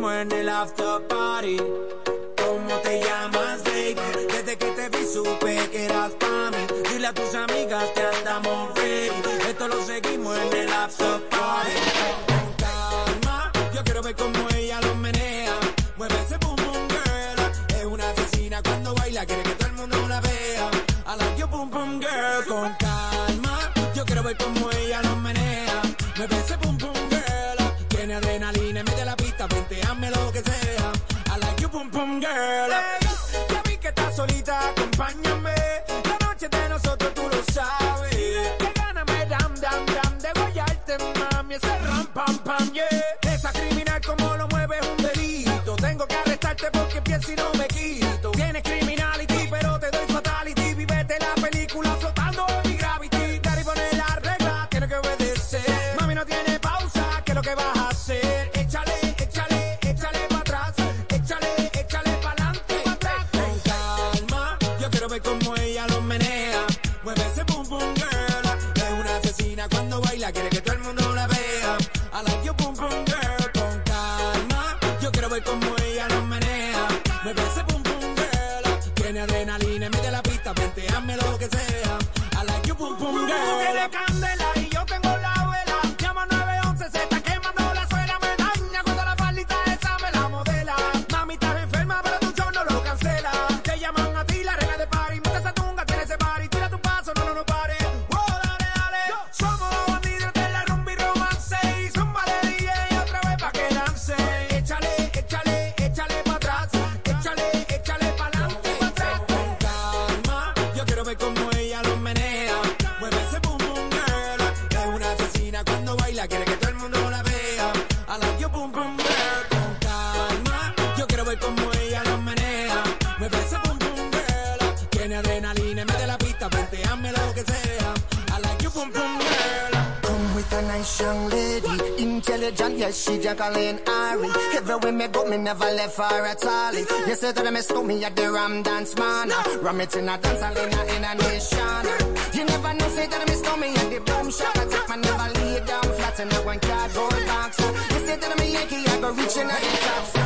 muerde she Jacqueline Ari. Everywhere me go, me never left her at all. You say that me stole me at the Ram Dance Man. Ram it in a dance hall in a, nation. You never know, say that me stole me at the Boom Shop. I take my never lay down flat in a one cardboard box. You say that me Yankee, I go reaching at the top.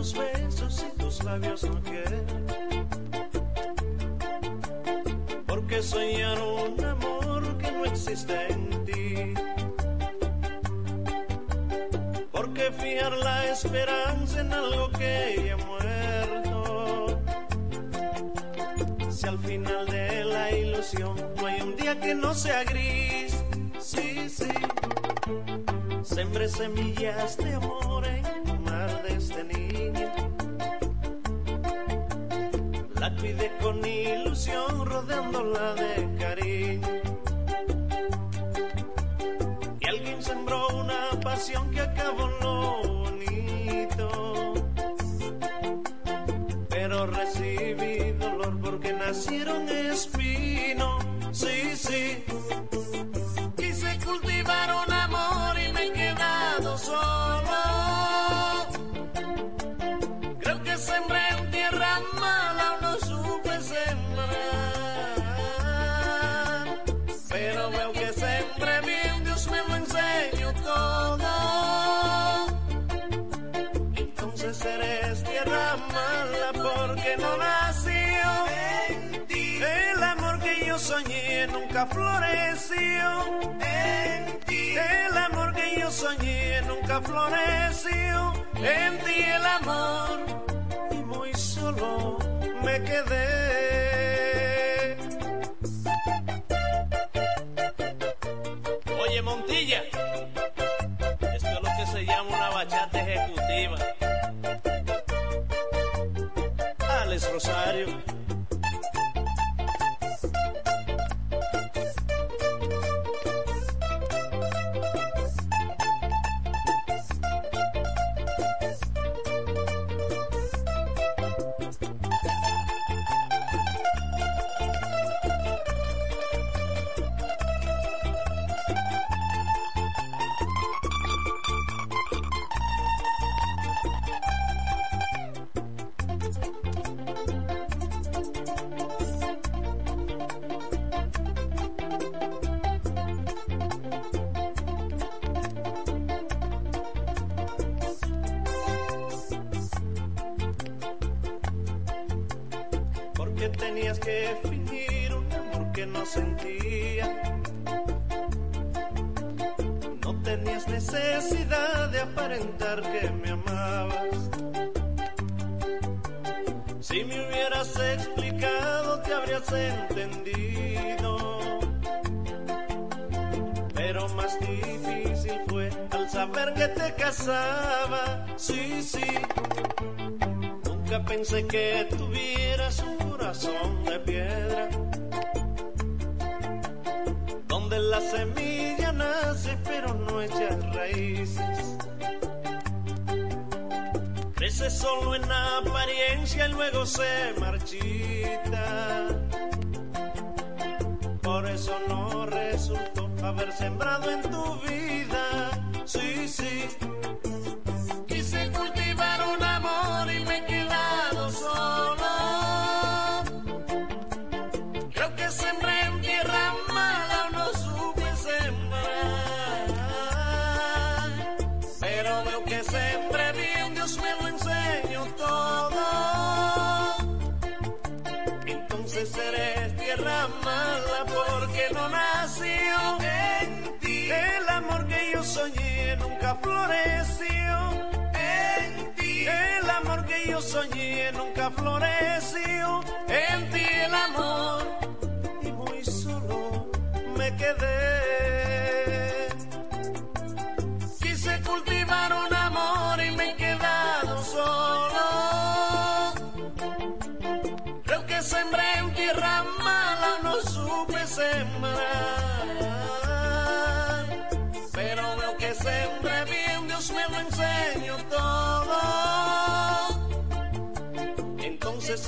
tus besos y tus labios no quieren. Porque soñar un amor que no existe en ti. Porque fijar la esperanza en algo que ya muerto. Si al final de la ilusión no hay un día que no sea gris, sí, sí. Sembré semillas de amor floreció en ti. soñé nunca floreció.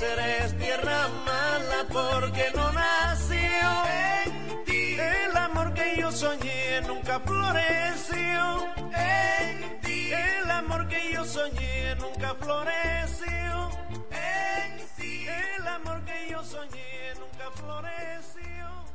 eres tierra mala porque no nació en ti. El amor que yo soñé nunca floreció en ti. El amor que yo soñé nunca floreció en ti. El amor que yo soñé nunca floreció.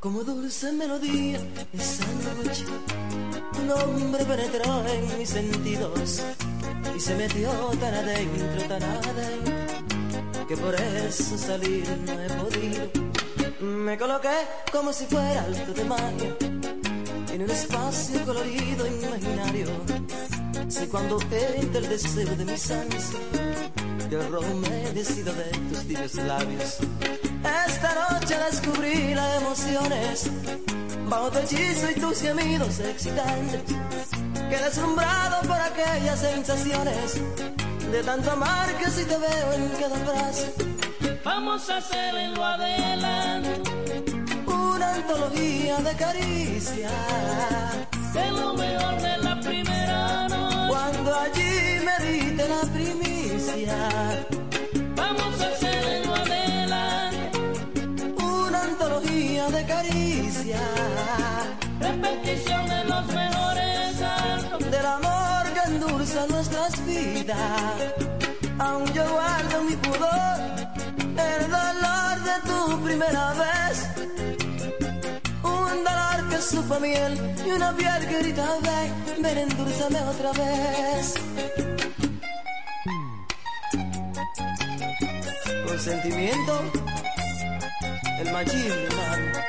Como dulce melodía esa noche, tu nombre penetró en mis sentidos se metió tan adentro, tan adentro, que por eso salir no he podido. Me coloqué como si fuera alto de magia en un espacio colorido imaginario. Si cuando entra el deseo de mis ansias, yo robo me decido de tus tibios labios. Esta noche descubrí las emociones bajo tu hechizo y tus gemidos excitantes. Quedé deslumbrado por aquellas sensaciones de tanto amar que si te veo en cada frase. Vamos a hacer en lo adelante, Una antología de caricias. de lo mejor de la primera noche. Cuando allí me diste la primicia. Vamos a hacer en lo adelante, Una antología de caricias. repetición de los mejores endulza nuestras vidas. Aún yo guardo mi pudor, el dolor de tu primera vez. Un dolor que supo miel y una piel que grita ven, ven endulzame otra vez. Con sentimiento, el machismo, hermano.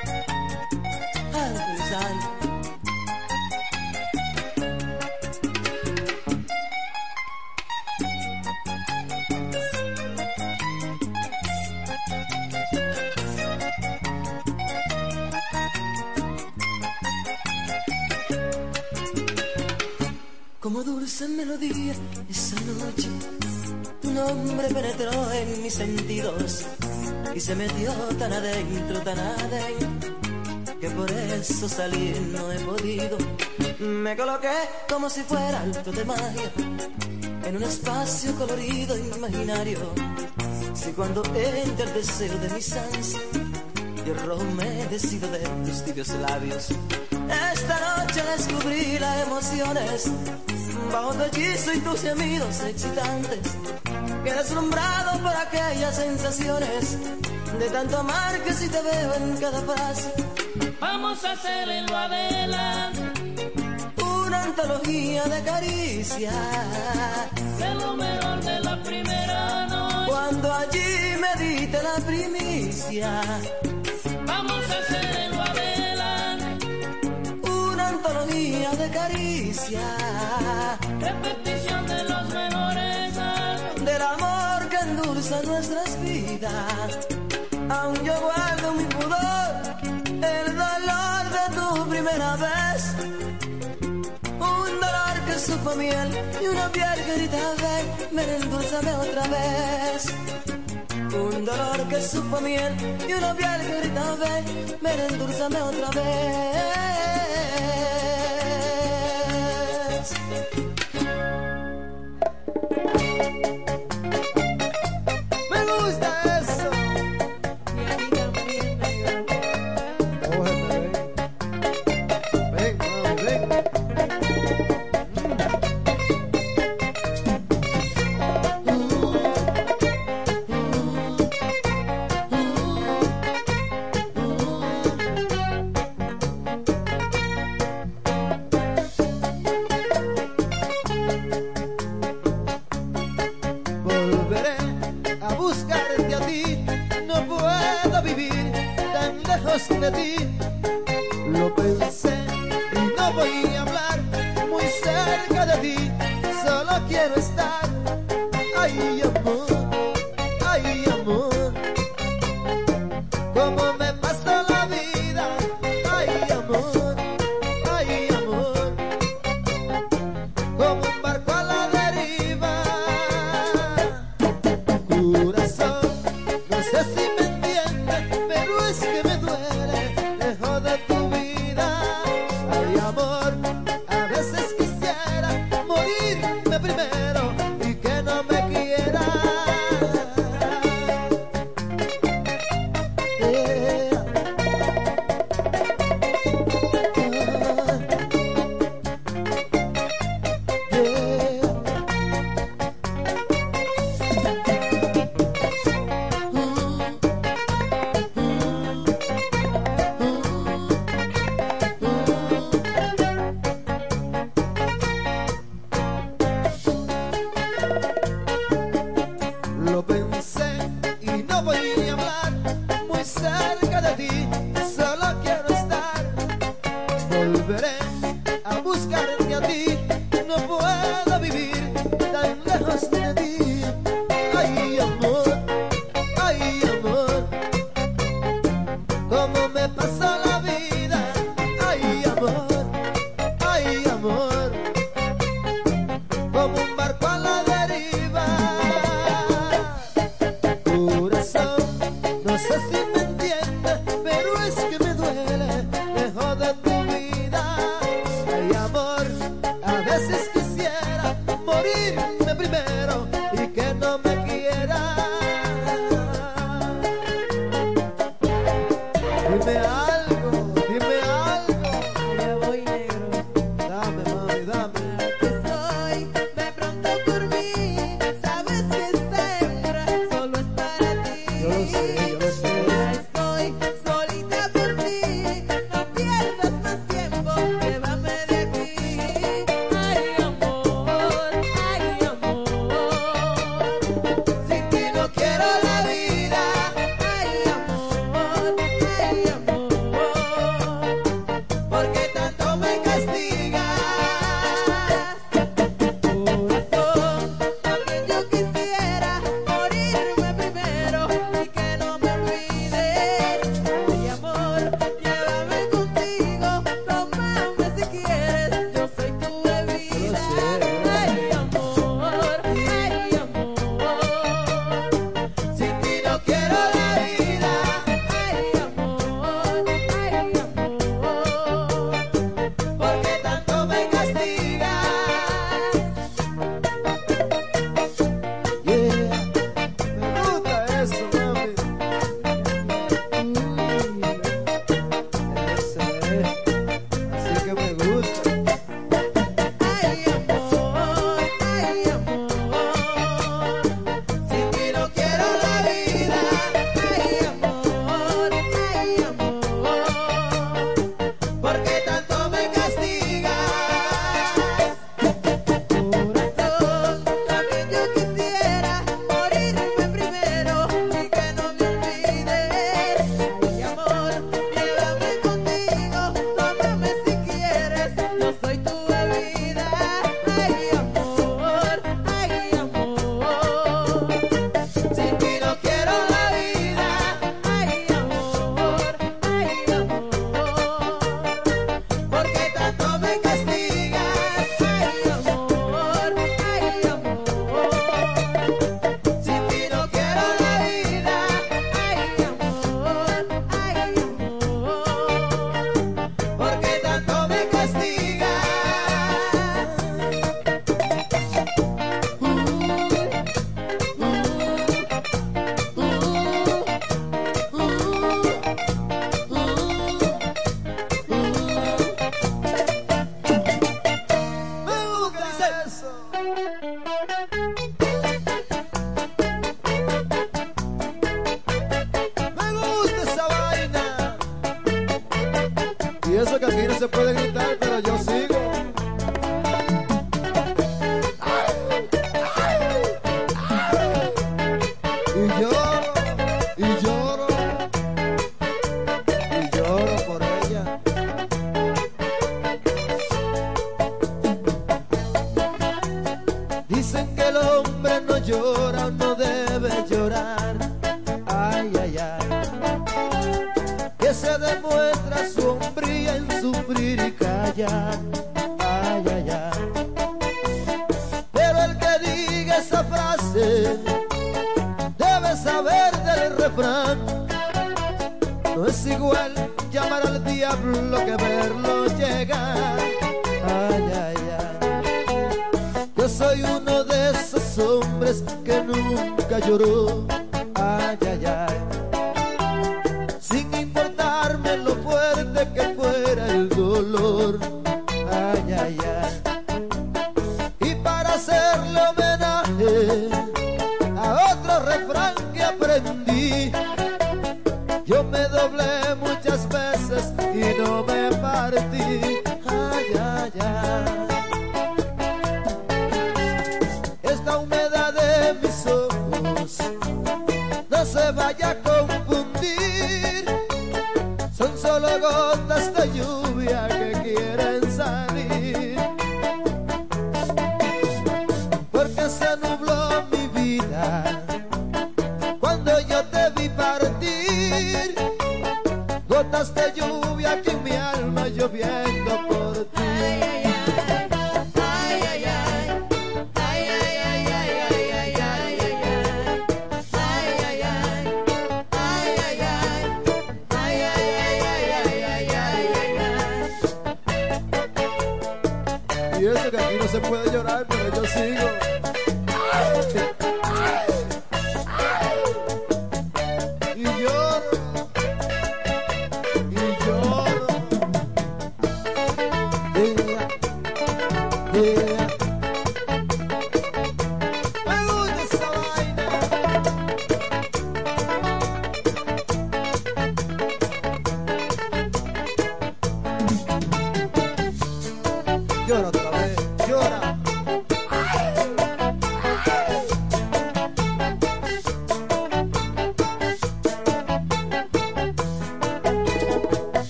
Y se metió tan adentro, tan adentro, que por eso salir no he podido. Me coloqué como si fuera alto de magia en un espacio colorido imaginario. Si cuando entra el deseo de mis ansias, yo rojo me de tus tibios labios. Esta noche descubrí las emociones bajo tu hechizo y tus gemidos excitantes. Quedé deslumbrado por aquellas sensaciones de tanto amar que si te veo en cada frase. Vamos a hacer en lo adelante, Una antología de caricias. de lo mejor de la primera noche. Cuando allí me diste la primicia. Vamos a hacer en lo adelante, Una antología de caricias. repetición de los mejores del amor que endulza nuestras vidas. Aún yo guardo mi pudor, el dolor de tu primera vez. Un dolor que supo miel y una piel que grita ven, ven, endulzame otra vez. Un dolor que supo miel y una piel que grita ven, ven, endulzame otra vez.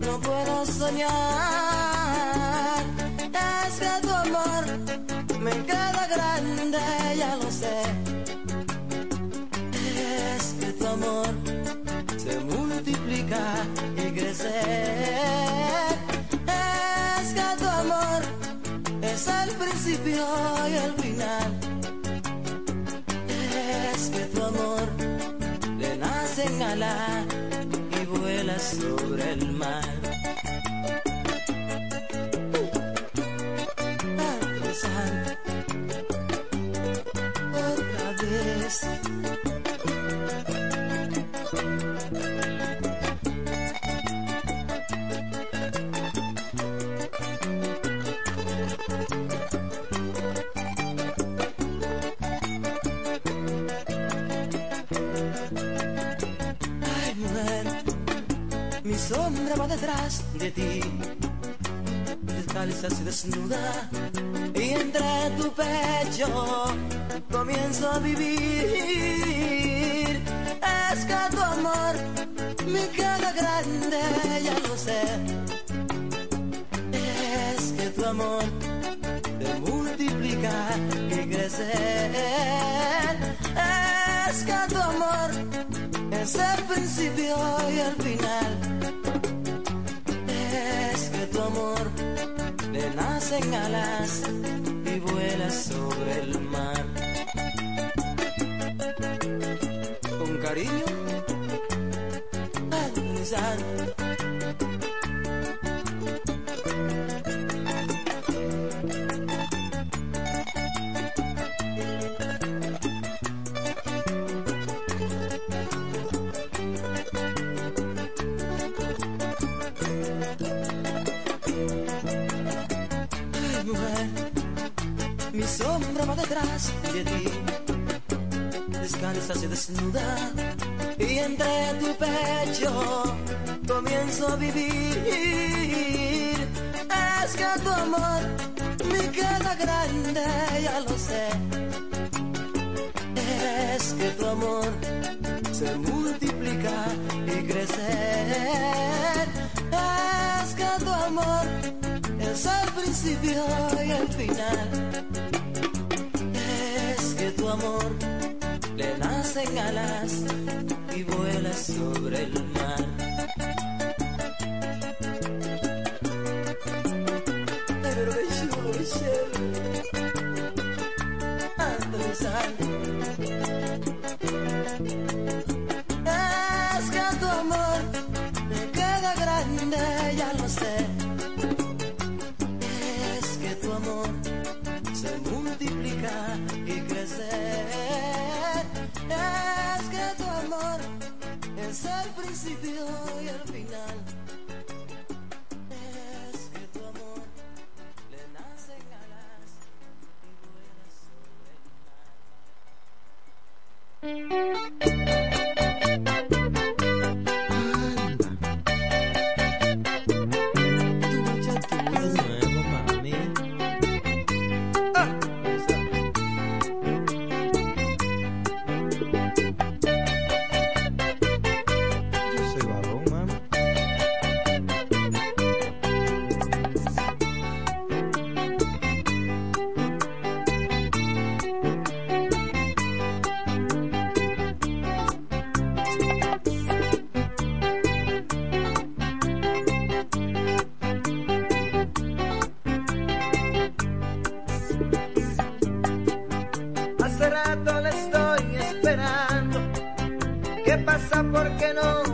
No puedo soñar. Es que tu amor me queda grande, ya lo sé. Es que tu amor se multiplica y crece. Es que tu amor es el principio y el final. Es que tu amor le nacen alas y vuela sobre el de ti. Descalza y desnuda, y entre tu pecho comienzo a vivir. Es que tu amor me queda grande, ya lo sé. Es que tu amor te multiplica y crece. Es que tu amor es el principio y el final. Nacen alas y vuela sobre el mar. Con cariño, y entre tu pecho comienzo a vivir. Es que tu amor me queda grande, ya lo sé. Es que tu amor nacen alas y vuela sobre el qué no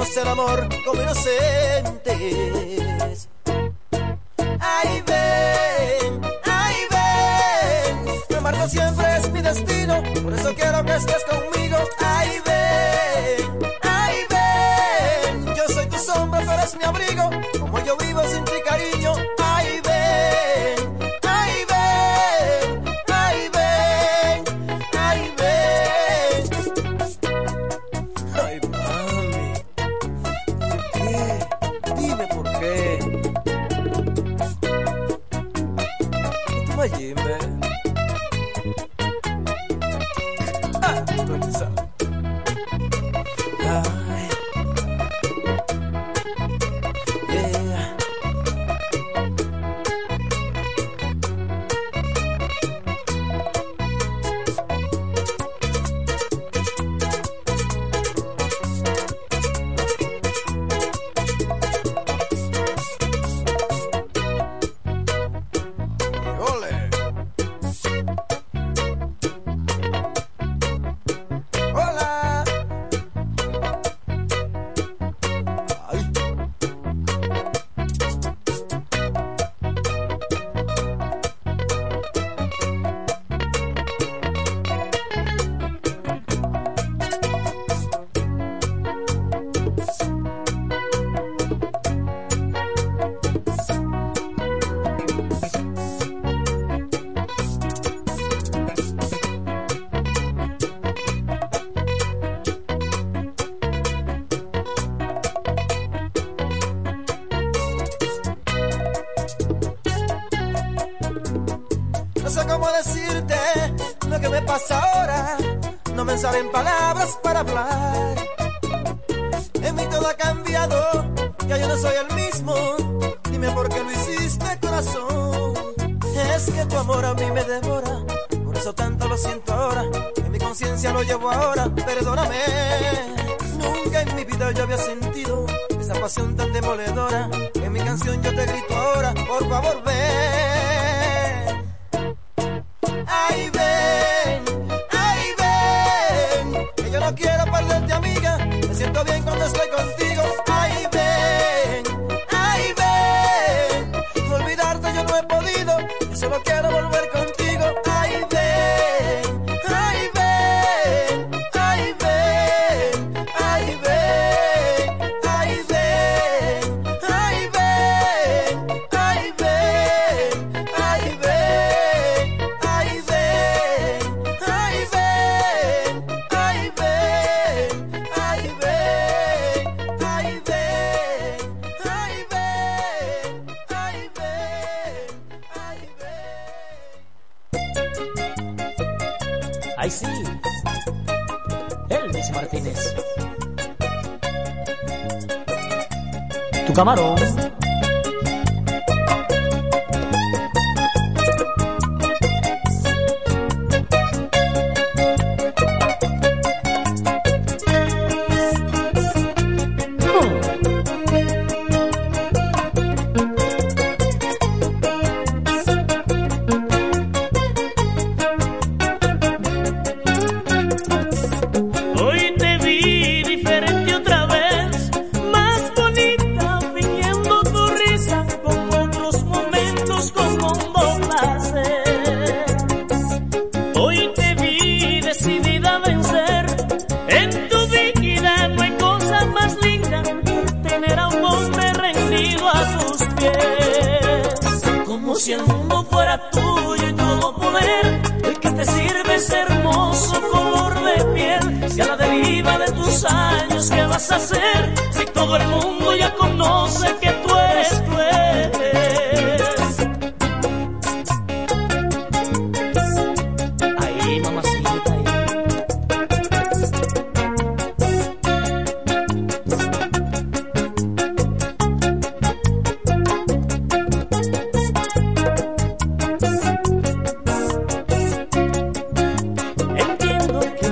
hacíamos el amor como inocentes.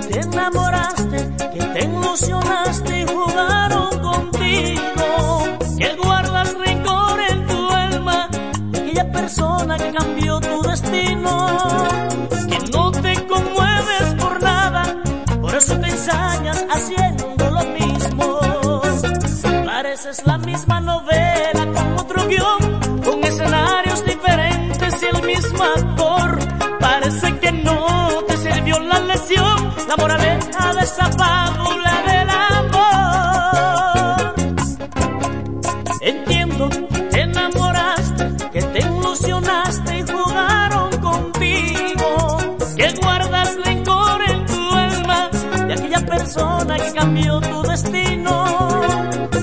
Te enamoraste, que te ilusionaste y jugaron contigo. Que guardas rencor en tu alma aquella persona que cambió tu destino. Que no te conmueves por nada, por eso te ensañas haciendo lo mismo. Pareces la misma la lección, la moraleja de esa fábula del amor. Entiendo te enamoraste, que te ilusionaste y jugaron contigo, que guardas rencor en tu alma de aquella persona que cambió tu destino,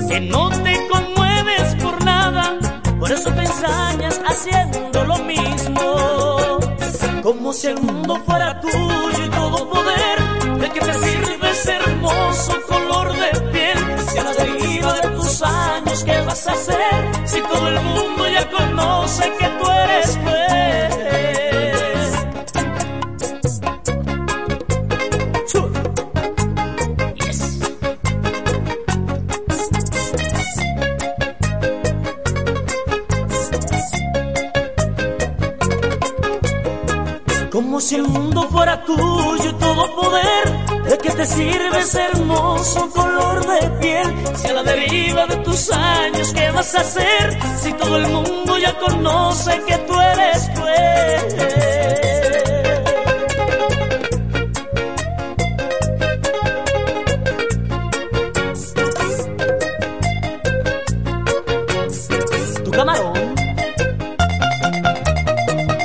que no te conmueves por nada, por eso te ensañas haciendo lo mismo, como si el mundo fuera tuyo que te sirve ese hermoso color de piel, si a la deriva de tus años, ¿qué vas a hacer? Si todo el mundo ya conoce que hacer? Si todo el mundo ya conoce que tú eres.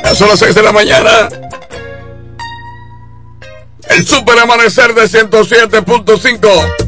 Ya son las 6 de la mañana. El super amanecer de 107.5.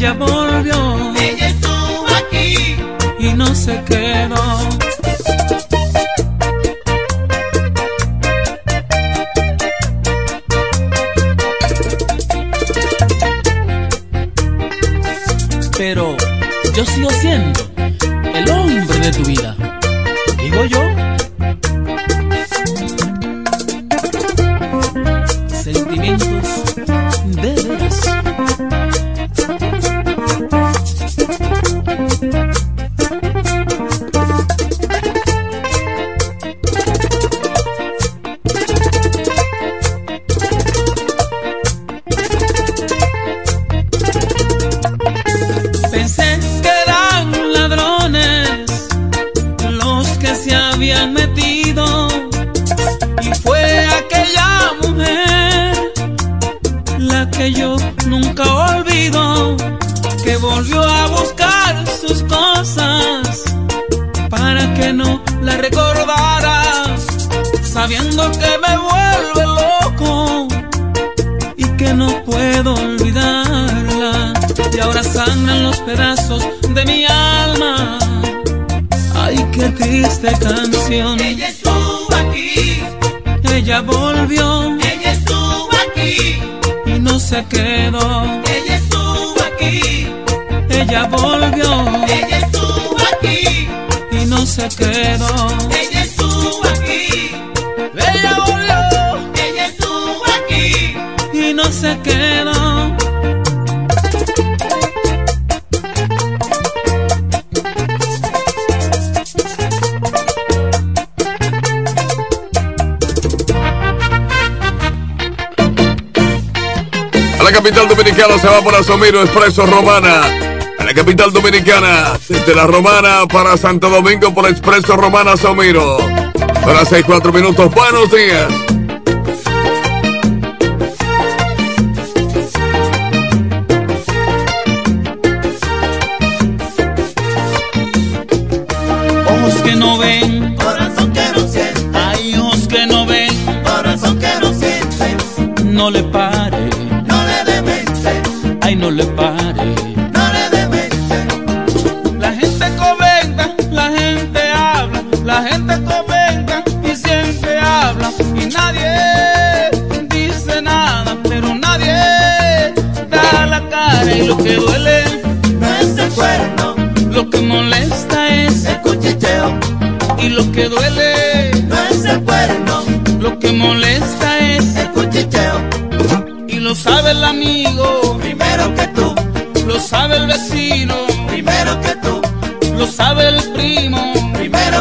Ella volvió ella estuvo aquí. y no se quedó. Se va por Asomiro, Expreso Romana. A la capital dominicana, desde la Romana para Santo Domingo por Expreso Romana Asomiro. Para 6, 4 minutos, buenos días. Ojos que no ven, corazón que no siente. Hay ojos que no ven, corazón que no siente. No le pasa no le. La gente comenta, la gente habla, la gente comenta y siempre habla. Y nadie dice nada, pero nadie da la cara. Y lo que duele no es el cuerno, lo que molesta es el cuchicheo. Y lo que duele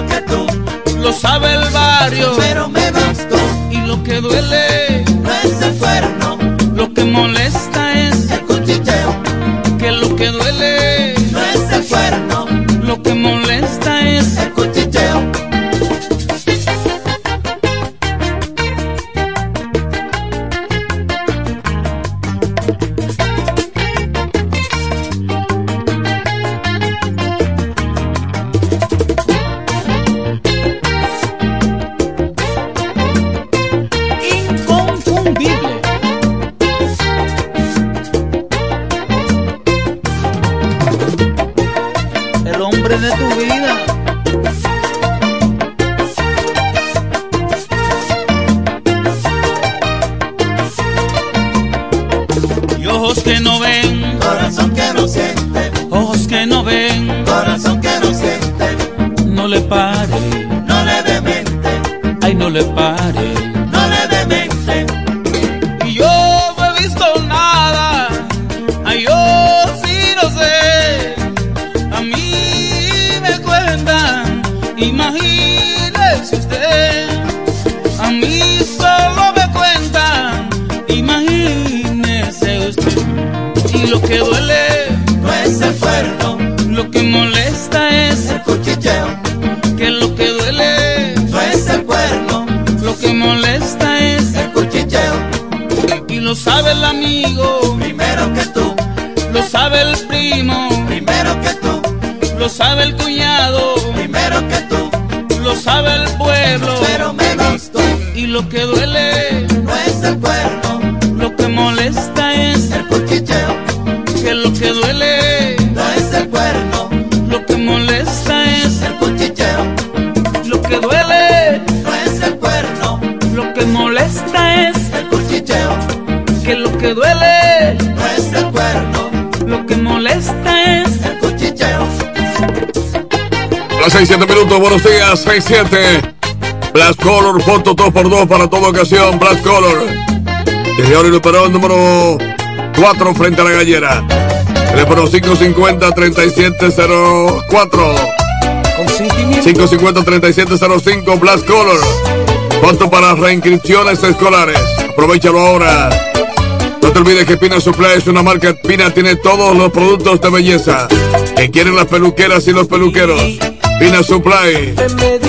que tú. Lo sabe el barrio. voz que no 6-7 minutos, buenos días, 6-7. Blast Color, foto 2x2 para toda ocasión, Blast Color. Señor operador número 4 frente a la gallera. Teléfono 550-3704. 550-3705, Blast Color. Foto para reinscripciones escolares. Aprovechalo ahora. No te olvides que Pina Supply es una marca. Pina tiene todos los productos de belleza que quieren las peluqueras y los peluqueros. Ina Supply.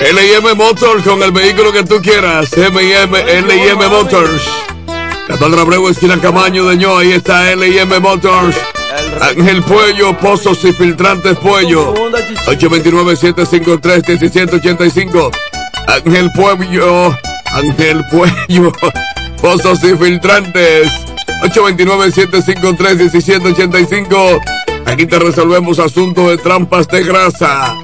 L&M Motors con el vehículo que tú quieras. M&M, L&M Motors. Catalina Abreu, esquina Camaño de Ño. Ahí está L&M Motors. Ángel Puello, Pozos y Filtrantes Puello. 829-753-1785. Ángel Puello, Ángel Puello, Pozos y Filtrantes. 829-753-1785. Aquí te resolvemos asuntos de trampas de grasa.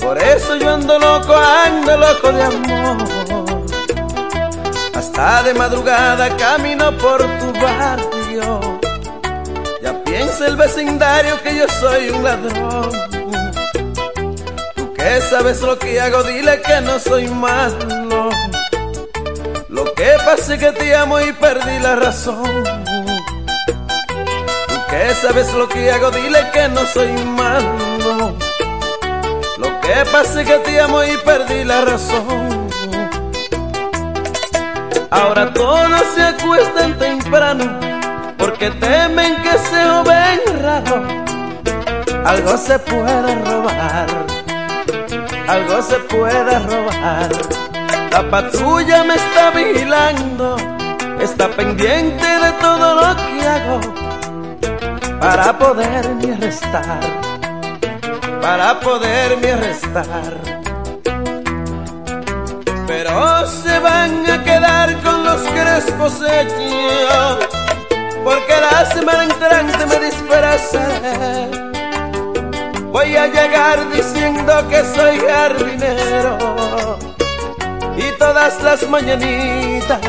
Por eso yo ando loco, ando loco de amor. Hasta de madrugada camino por tu barrio. Ya piensa el vecindario que yo soy un ladrón. Tú que sabes lo que hago, dile que no soy malo. Lo que pasa es que te amo y perdí la razón. Que sabes lo que hago, dile que no soy malo. Lo que pasa es que te amo y perdí la razón. Ahora todos se acuestan temprano porque temen que se joven raro. Algo se puede robar, algo se puede robar. La patrulla me está vigilando, está pendiente de todo lo que hago para poderme arrestar, para poderme arrestar. Pero se van a quedar con los crespos hechos, porque la semana entrante me disfrazaré. Voy a llegar diciendo que soy jardinero y todas las mañanitas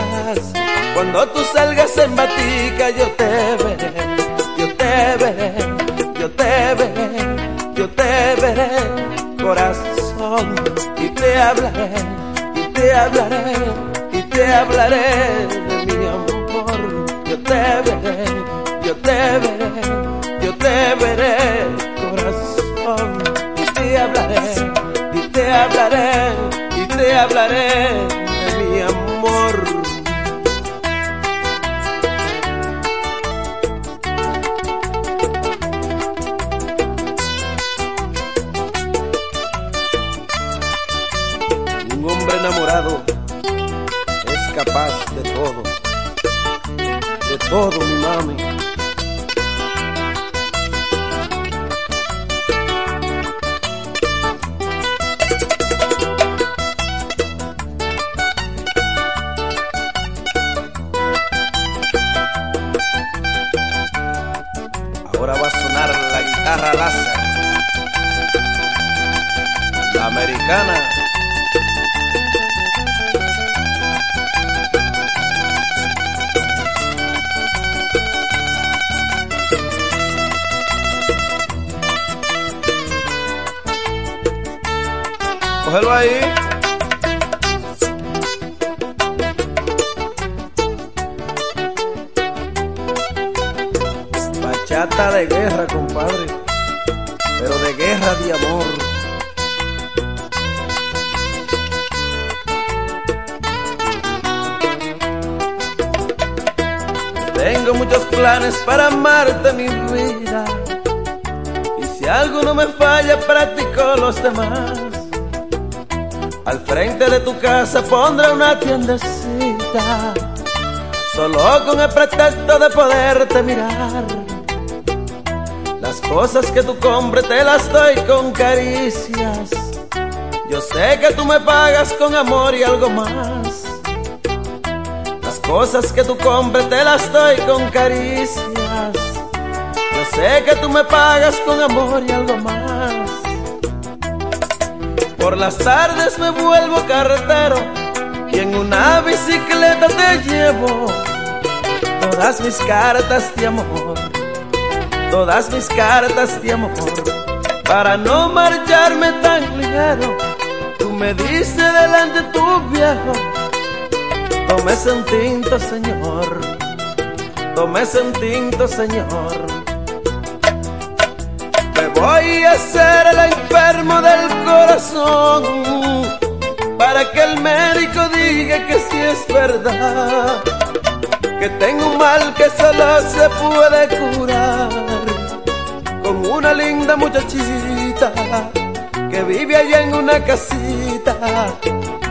cuando tú salgas en batica yo te veré, veré, yo te veré, yo te veré, corazón, y te hablaré, y te hablaré, y te hablaré de mi amor. Yo te veré, yo te veré, yo te veré, corazón, y te hablaré, y te hablaré, y te hablaré de mi amor. Enamorado es capaz de todo, de todo, mi mami. Ahora va a sonar la guitarra láser, la americana. Cógelo ahí. Bachata de guerra, compadre. Pero de guerra de amor. Tengo muchos planes para amarte, mi vida. Y si algo no me falla, practico los demás. Al frente de tu casa pondré una tiendecita, solo con el pretexto de poderte mirar. Las cosas que tú compres te las doy con caricias. Yo sé que tú me pagas con amor y algo más. Las cosas que tú compres te las doy con caricias. Yo sé que tú me pagas con amor y algo más. Por las tardes me vuelvo carretero y en una bicicleta te llevo todas mis cartas de amor, todas mis cartas de amor. Para no marcharme tan ligero, tú me dices delante tu viejo, tómese un tinto, señor, tómese un tinto, señor. Voy a hacer el enfermo del corazón para que el médico diga que sí es verdad, que tengo un mal que solo se puede curar con una linda muchachita que vive allá en una casita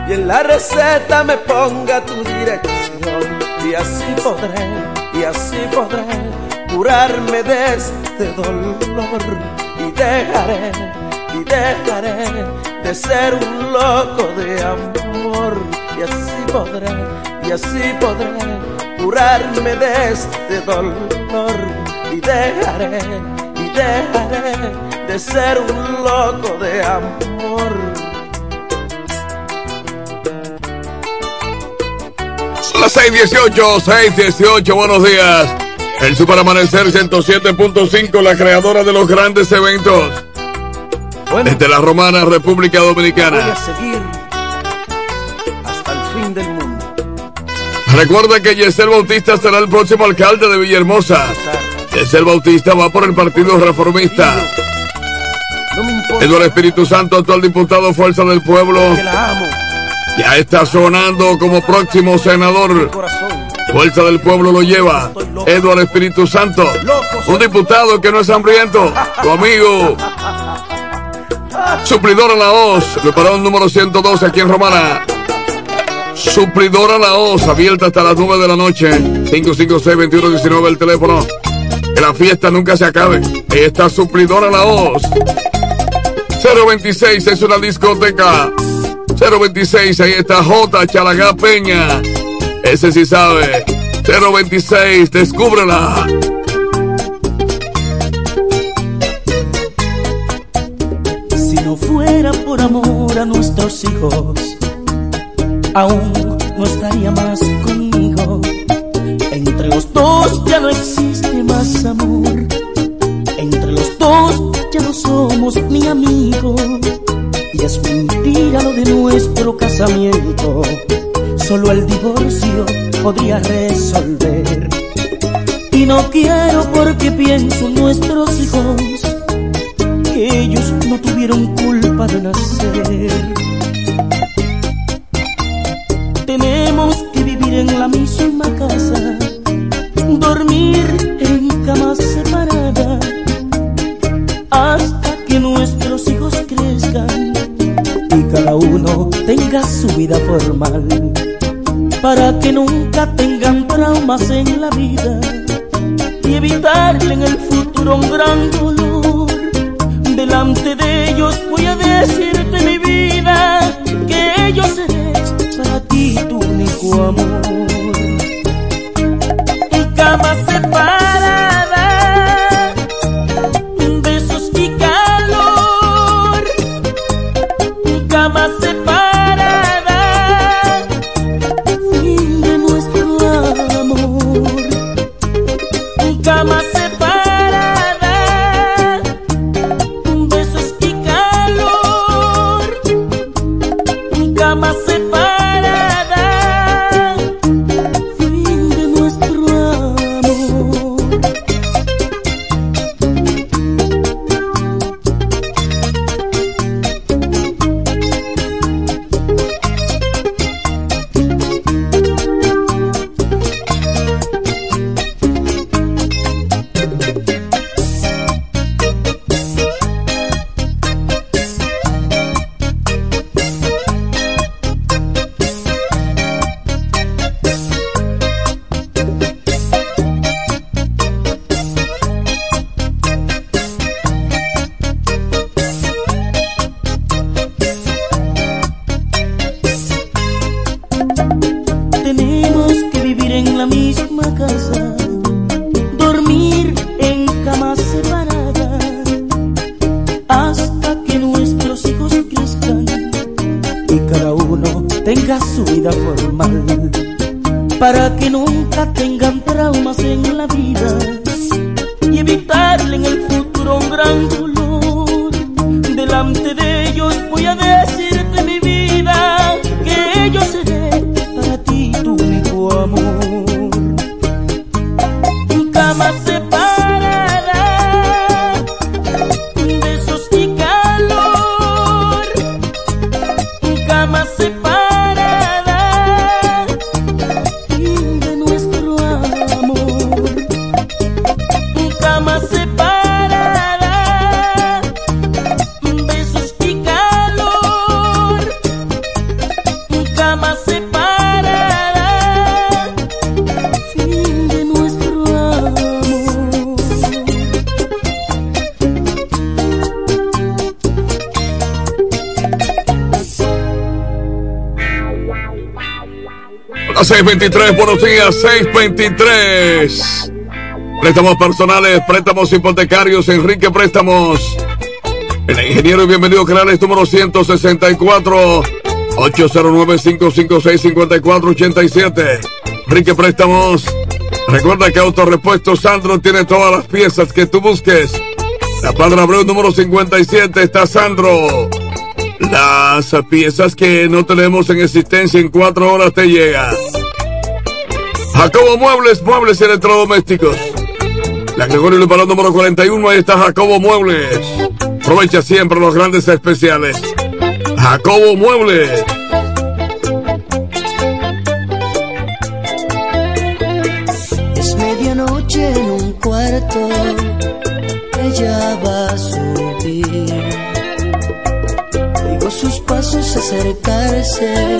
y en la receta me ponga tu dirección y así podré, y así podré curarme de este dolor y dejaré, y dejaré de ser un loco de amor y así podré, y así podré curarme de este dolor y dejaré, y dejaré de ser un loco de amor. Son las 6:18, 6:18, buenos días. El Super Amanecer 107.5, la creadora de los grandes eventos. Desde la Romana, República Voy a Dominicana. seguir hasta el fin del mundo. Recuerda que Yesel Bautista será el próximo alcalde de Villahermosa. Yesel Bautista va por el Partido Reformista. Eduardo Espíritu Santo, actual diputado Fuerza del Pueblo, Que la amo, ya está sonando como próximo senador. Fuerza del Pueblo lo lleva. Eduardo Espíritu Santo, un diputado que no es hambriento, tu amigo. Suplidora La Hoz, preparado número 112 aquí en Romana. Suplidora La Hoz, abierta hasta las 9 de la noche. 556-2119 el teléfono. Que la fiesta nunca se acabe. Ahí está Suplidora La Hoz. 026 es una discoteca. 026, ahí está J. Chalagá Peña. Ese sí sabe. 026, descúbrela. Si no fuera por amor a nuestros hijos, aún no estaría más conmigo. Entre los dos ya no existe más amor. Entre los dos ya no somos ni amigos. Y es mentira lo de nuestro casamiento, solo el divorcio podría resolver. Y no quiero porque pienso en nuestros hijos, que ellos no tuvieron culpa de nacer. Tenemos que vivir en la misma casa, dormir en camas separadas, hasta que nuestros hijos crezcan y cada uno tenga su vida formal, para que nunca tengan traumas en la vida y evitarle en el futuro un gran dolor. Delante de ellos voy a decirte para que nunca tengan traumas en la vida 623, buenos días, 623. Préstamos personales, préstamos hipotecarios, Enrique Préstamos. El ingeniero y bienvenido canales número 164 809-556-5487. Enrique Préstamos. Recuerda que Autorepuesto Sandro tiene todas las piezas que tú busques. La Padre Abreu número 57 está Sandro. Las piezas que no tenemos en existencia en cuatro horas te llega. Jacobo Muebles, Muebles y Electrodomésticos. La Gregorio Luis Balón número 41, ahí está Jacobo Muebles. Aprovecha siempre los grandes especiales. Jacobo Muebles. Es medianoche en un cuarto, ella va a subir. Oigo sus pasos acercarse,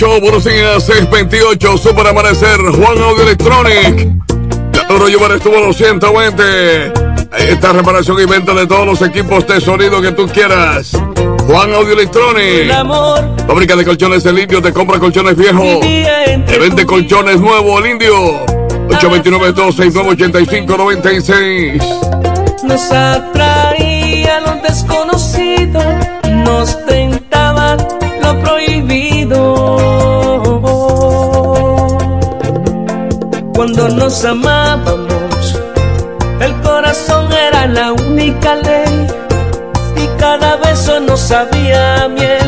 628, buenos días, 628, super amanecer, Juan Audio Electronic. La Euroyubar estuvo 220. Esta reparación y venta de todos los equipos de sonido que tú quieras. Juan Audio Electronic. Fábrica de colchones El Indio, te compra colchones viejos. Te vende colchones nuevos El Indio. 829-269-8596. Nos atraía los desconocidos nos amábamos, el corazón era la única ley y cada beso nos sabía miedo.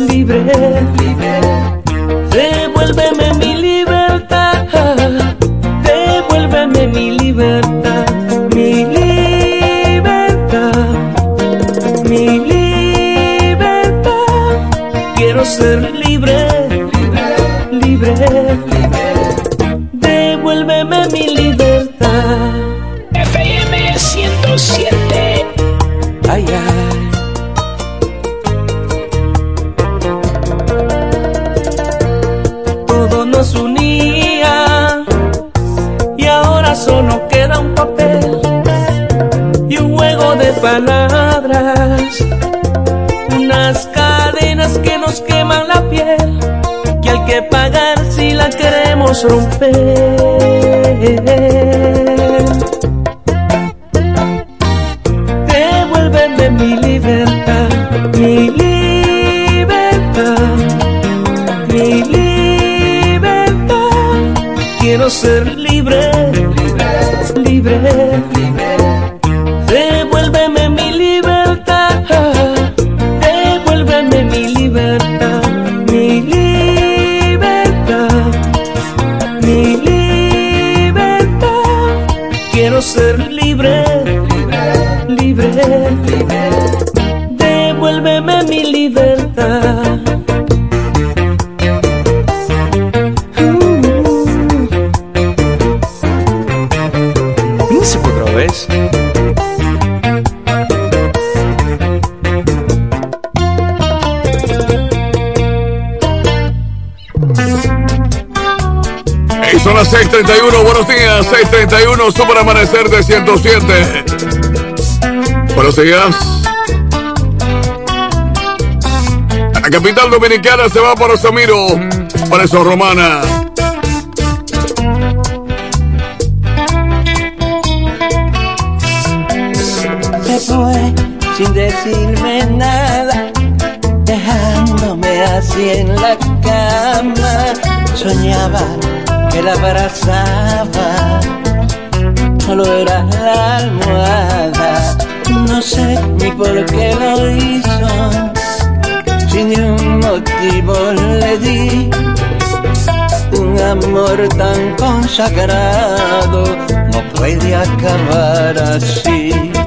libre, libre. Devuélveme mi libertad, devuélveme mi libertad, mi libertad, mi libertad. Quiero ser libre. Queremos romper. Las 6:31. Buenos días, 6:31. Super amanecer de 107. Buenos días. La capital dominicana se va para Samiro. Por eso, Romana. Sin decirme abrazaba, solo era la almohada. No sé ni por qué lo hizo, sin ningún motivo le di un amor tan consagrado no puede acabar así.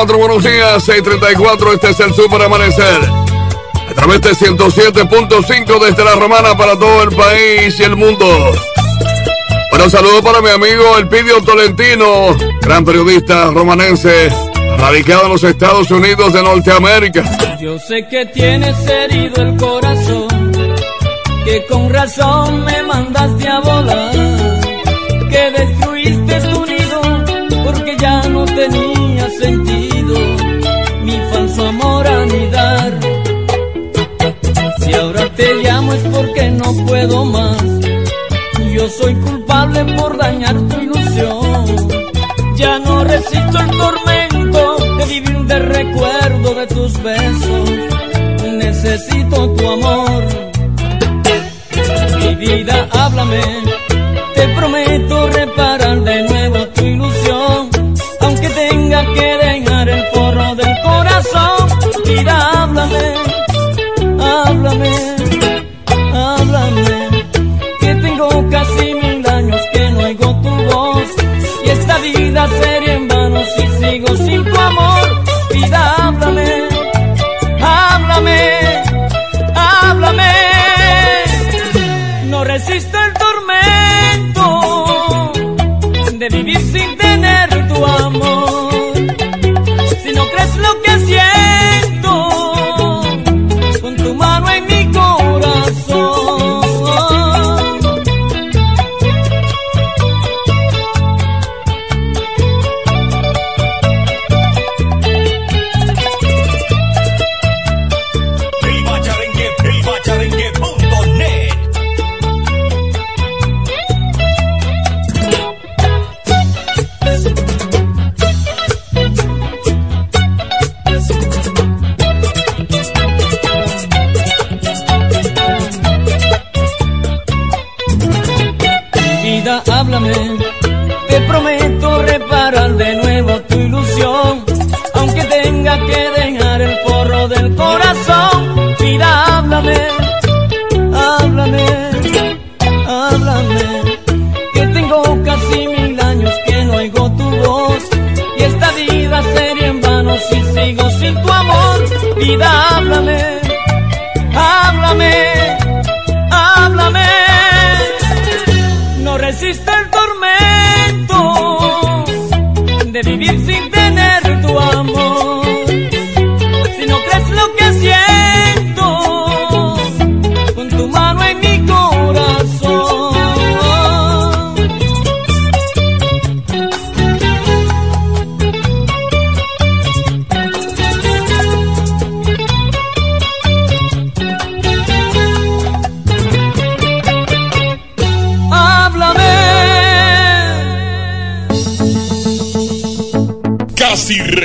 6:34. Buenos días, 6:34. Este es el Super Amanecer. A través de 107.5 desde la Romana para todo el país y el mundo. Bueno, saludo para mi amigo Elpidio Tolentino, gran periodista romanense, radicado en los Estados Unidos de Norteamérica. Yo sé que tienes herido el corazón, que con razón me mandaste a volar, puedo más, yo soy culpable por dañar tu ilusión. Ya no resisto el tormento de vivir de recuerdo de tus besos. Necesito tu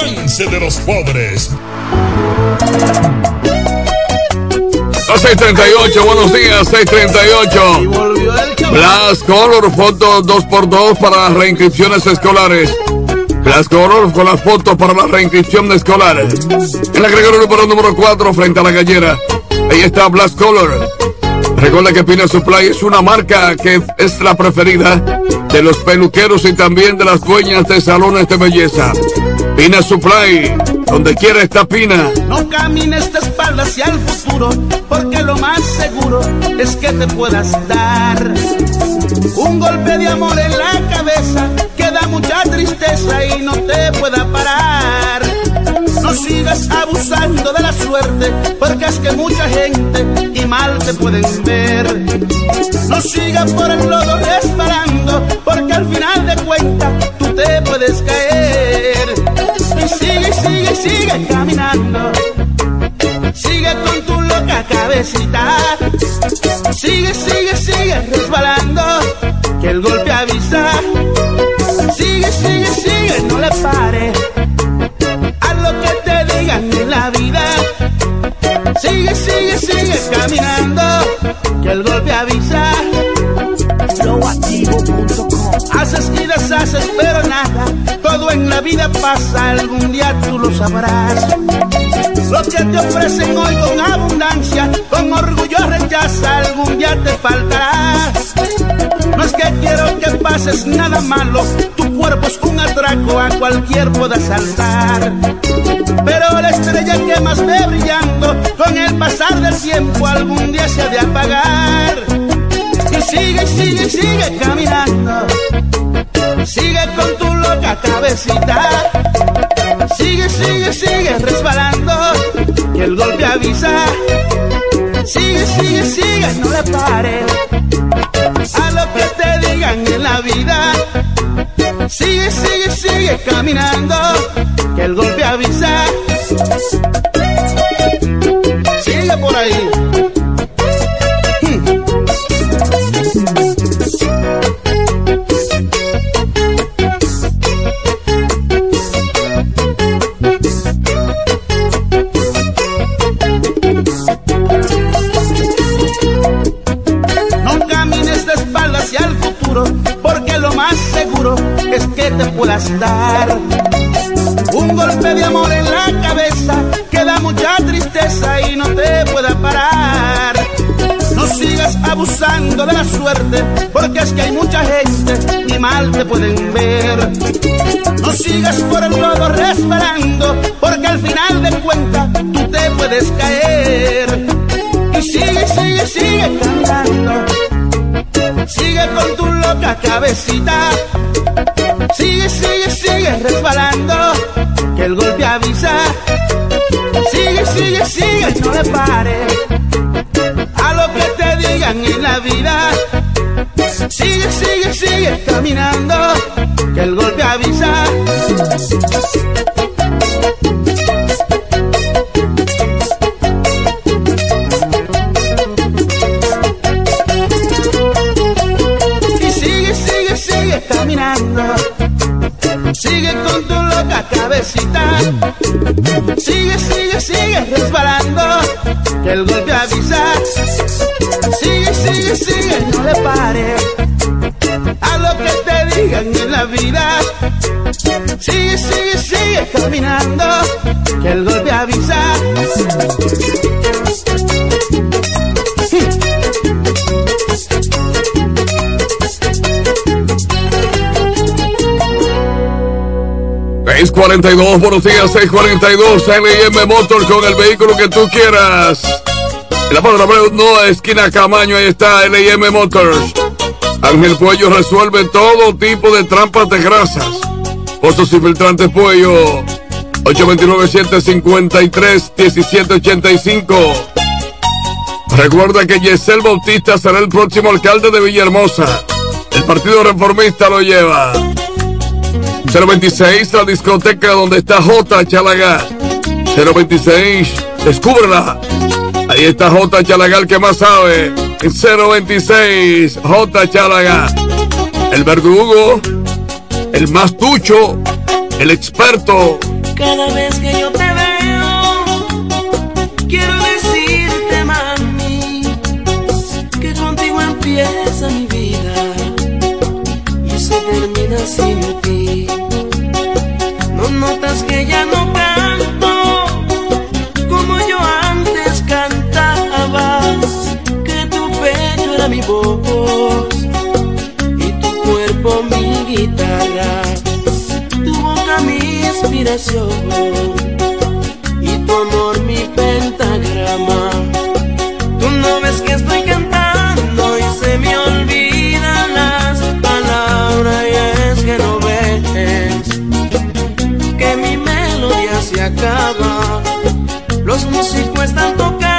de los pobres. A 638, buenos días, 638. Glass Color, fotos 2x2 para las reinscripciones escolares. Glass Color con las fotos para la reinscripción escolar. En la Gregorio número, número 4, frente a la gallera. Ahí está Glass Color. Recuerda que Pina Supply es una marca que es la preferida de los peluqueros y también de las dueñas de salones de belleza. Pina Supply, donde quiera está Pina. No camines de espaldas hacia el futuro, porque lo más seguro es que te puedas dar un golpe de amor en la cabeza que da mucha tristeza y no te pueda parar. No sigas abusando de la suerte, porque es que mucha gente y mal te pueden ver. No sigas por el lodo resbalando, porque al final de cuentas tú te puedes caer. Sigue, caminando. Sigue con tu loca cabecita. Sigue, sigue, sigue resbalando. Que el golpe avisa. Sigue, sigue, sigue, no le pare. A lo que te digan en la vida. Sigue, sigue, sigue caminando. Que el golpe vida pasa, algún día tú lo sabrás. Lo que te ofrecen hoy con abundancia, con orgullo rechaza, algún día te faltará. No es que quiero que pases nada malo, tu cuerpo es un atraco, a cualquier pueda saltar. Pero la estrella que más ve brillando, con el pasar del tiempo algún día se ha de apagar. Sigue, sigue, sigue caminando. Sigue con tu loca cabecita. Sigue, sigue, sigue resbalando. Y el golpe avisa. Sigue, sigue, sigue, no le pare. A lo que te digan en la vida. Sigue, sigue, sigue caminando. Que el golpe avisa. Sigue por ahí. Te puedas dar un golpe de amor en la cabeza que da mucha tristeza y no te pueda parar. No sigas abusando de la suerte, porque es que hay mucha gente ni mal te pueden ver. No sigas por el lodo resbalando, porque al final de cuentas tú te puedes caer. Y sigue, sigue, sigue caminando. Sigue con tu loca cabecita. Sigue, sigue, sigue resbalando. Que el golpe avisa. Sigue, sigue, sigue, no le pare. A lo que te digan en la vida. Sigue, sigue, sigue caminando. Que el golpe avisa. Sigue, sigue, sigue resbalando. Que el golpe avisa. Sigue, sigue, sigue, no le pare. A lo que te digan en la vida. Sigue, sigue, sigue caminando. Que el golpe avisa. 642, buenos días, 642, LM Motor con el vehículo que tú quieras. En la Padre Abreu, no, esquina Camaño, ahí está LM Motors. Ángel Puello resuelve todo tipo de trampas de grasas. Pozos y filtrantes Puello, 829-753-1785. Recuerda que Yesel Bautista será el próximo alcalde de Villahermosa. El Partido Reformista lo lleva. 026, la discoteca donde está J. Chalaga. 026, descúbrela. Ahí está J. Chalaga, el que más sabe. En 026, J. Chalaga. El verdugo, el más tucho, el experto. Cada vez que yo y tu amor mi pentagrama. Tú no ves que estoy cantando y se me olvidan las palabras y es que no ves que mi melodía se acaba. Los músicos están tocando,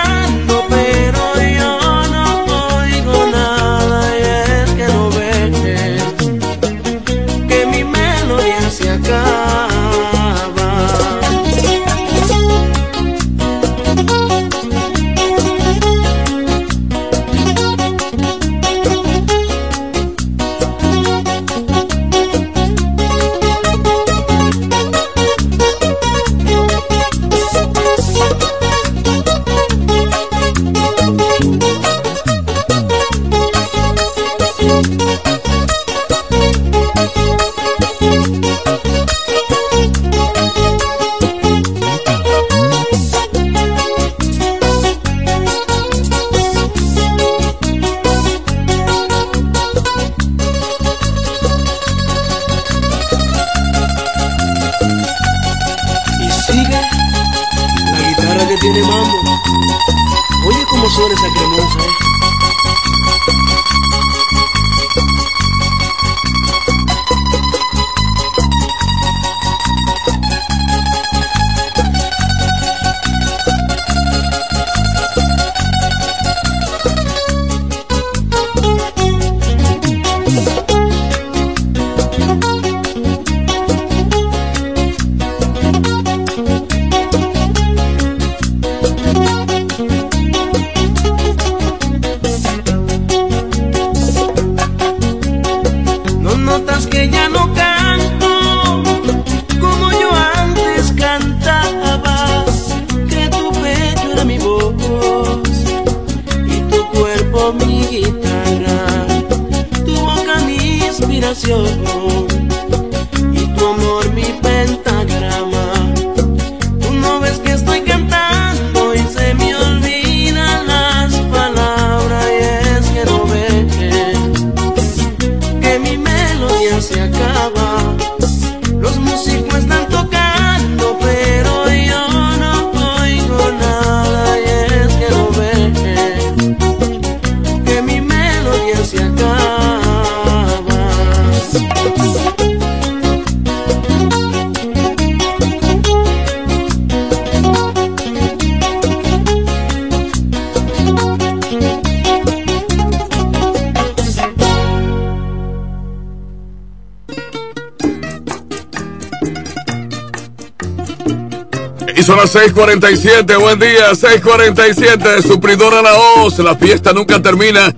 Y son las 6:47, buen día, 6:47, Supridora La Hoz, la fiesta nunca termina.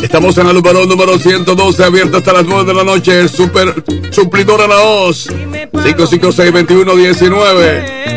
Estamos en el balón número 112, abierto hasta las 9 de la noche, Super Suplidora La Hoz, 556-2119.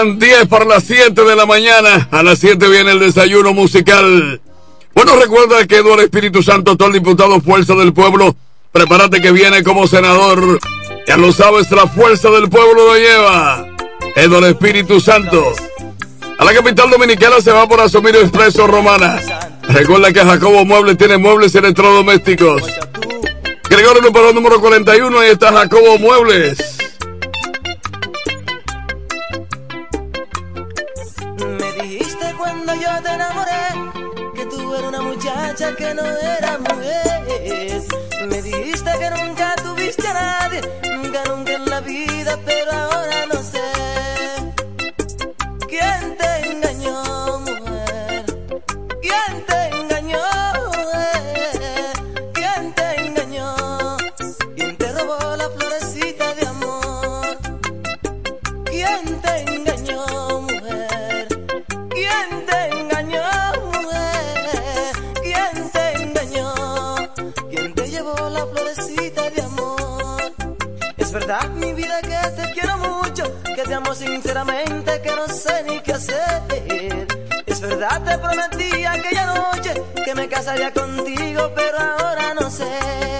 faltan 10 para las 7 de la mañana. A las 7 viene el desayuno musical. Bueno, recuerda que Eduardo Espíritu Santo, todo el diputado Fuerza del Pueblo, prepárate que viene como senador. Ya lo sabes, la Fuerza del Pueblo lo lleva. Eduardo Espíritu Santo. A la capital dominicana se va por asumir Expreso Romana. Recuerda que Jacobo Muebles tiene muebles y electrodomésticos. Gregorio Luperón número 41, ahí está Jacobo Muebles. cuando yo te enamoré, que tú eras una muchacha que no era mujer. Me dijiste que nunca tuviste a nadie, nunca, nunca en la vida, pero ahora. que no sé ni qué hacer. Es verdad, te prometí aquella noche que me casaría contigo, pero ahora no sé.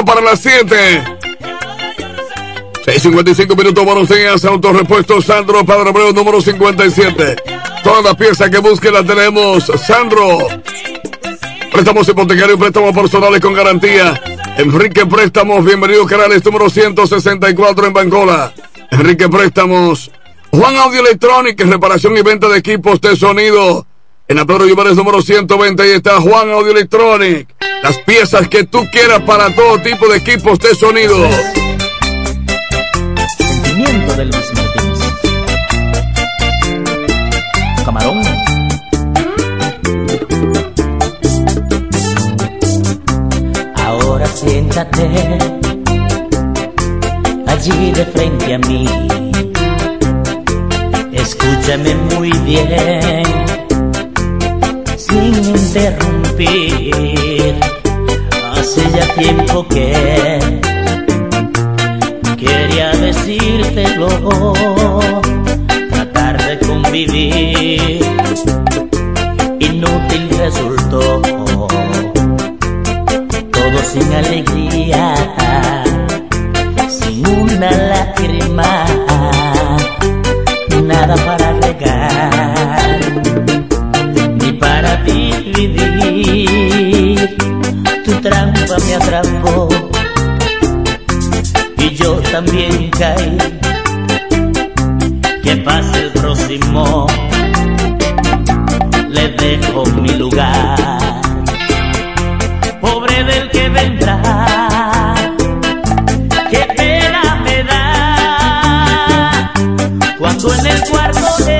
Faltan 5 para las 7. 6.55 minutos, buenos días, Autorepuesto Sandro Padre Abreu, número 57. Todas las piezas que busque las tenemos, Sandro. Préstamos hipotecarios, préstamos personales con garantía. Enrique Préstamos, bienvenido Canales, número 164 en Bancola. Enrique Préstamos. Juan Audio Electronic, reparación y venta de equipos de sonido. En Apero Lluveres número 120, ahí está Juan Audio Electronic. Las piezas que tú quieras para todo tipo de equipos de sonido. Sentimiento de Luis Martínez. Camarón. Ahora siéntate allí de frente a mí. Escúchame muy bien, cuando en el cuarto de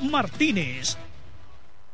Martínez.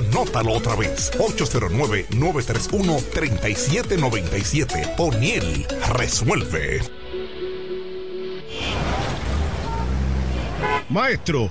Anótalo otra vez. 809-931-3797. O'Neill resuelve. Maestro,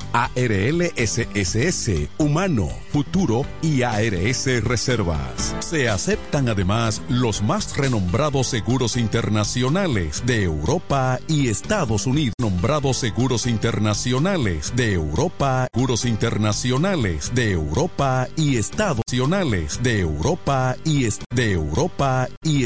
ARL SSS, Humano, Futuro y ARS Reservas. Se aceptan además los más renombrados seguros internacionales de Europa y Estados Unidos. Nombrados seguros internacionales de Europa, seguros internacionales de Europa y Estados Nacionales de Europa y de Europa y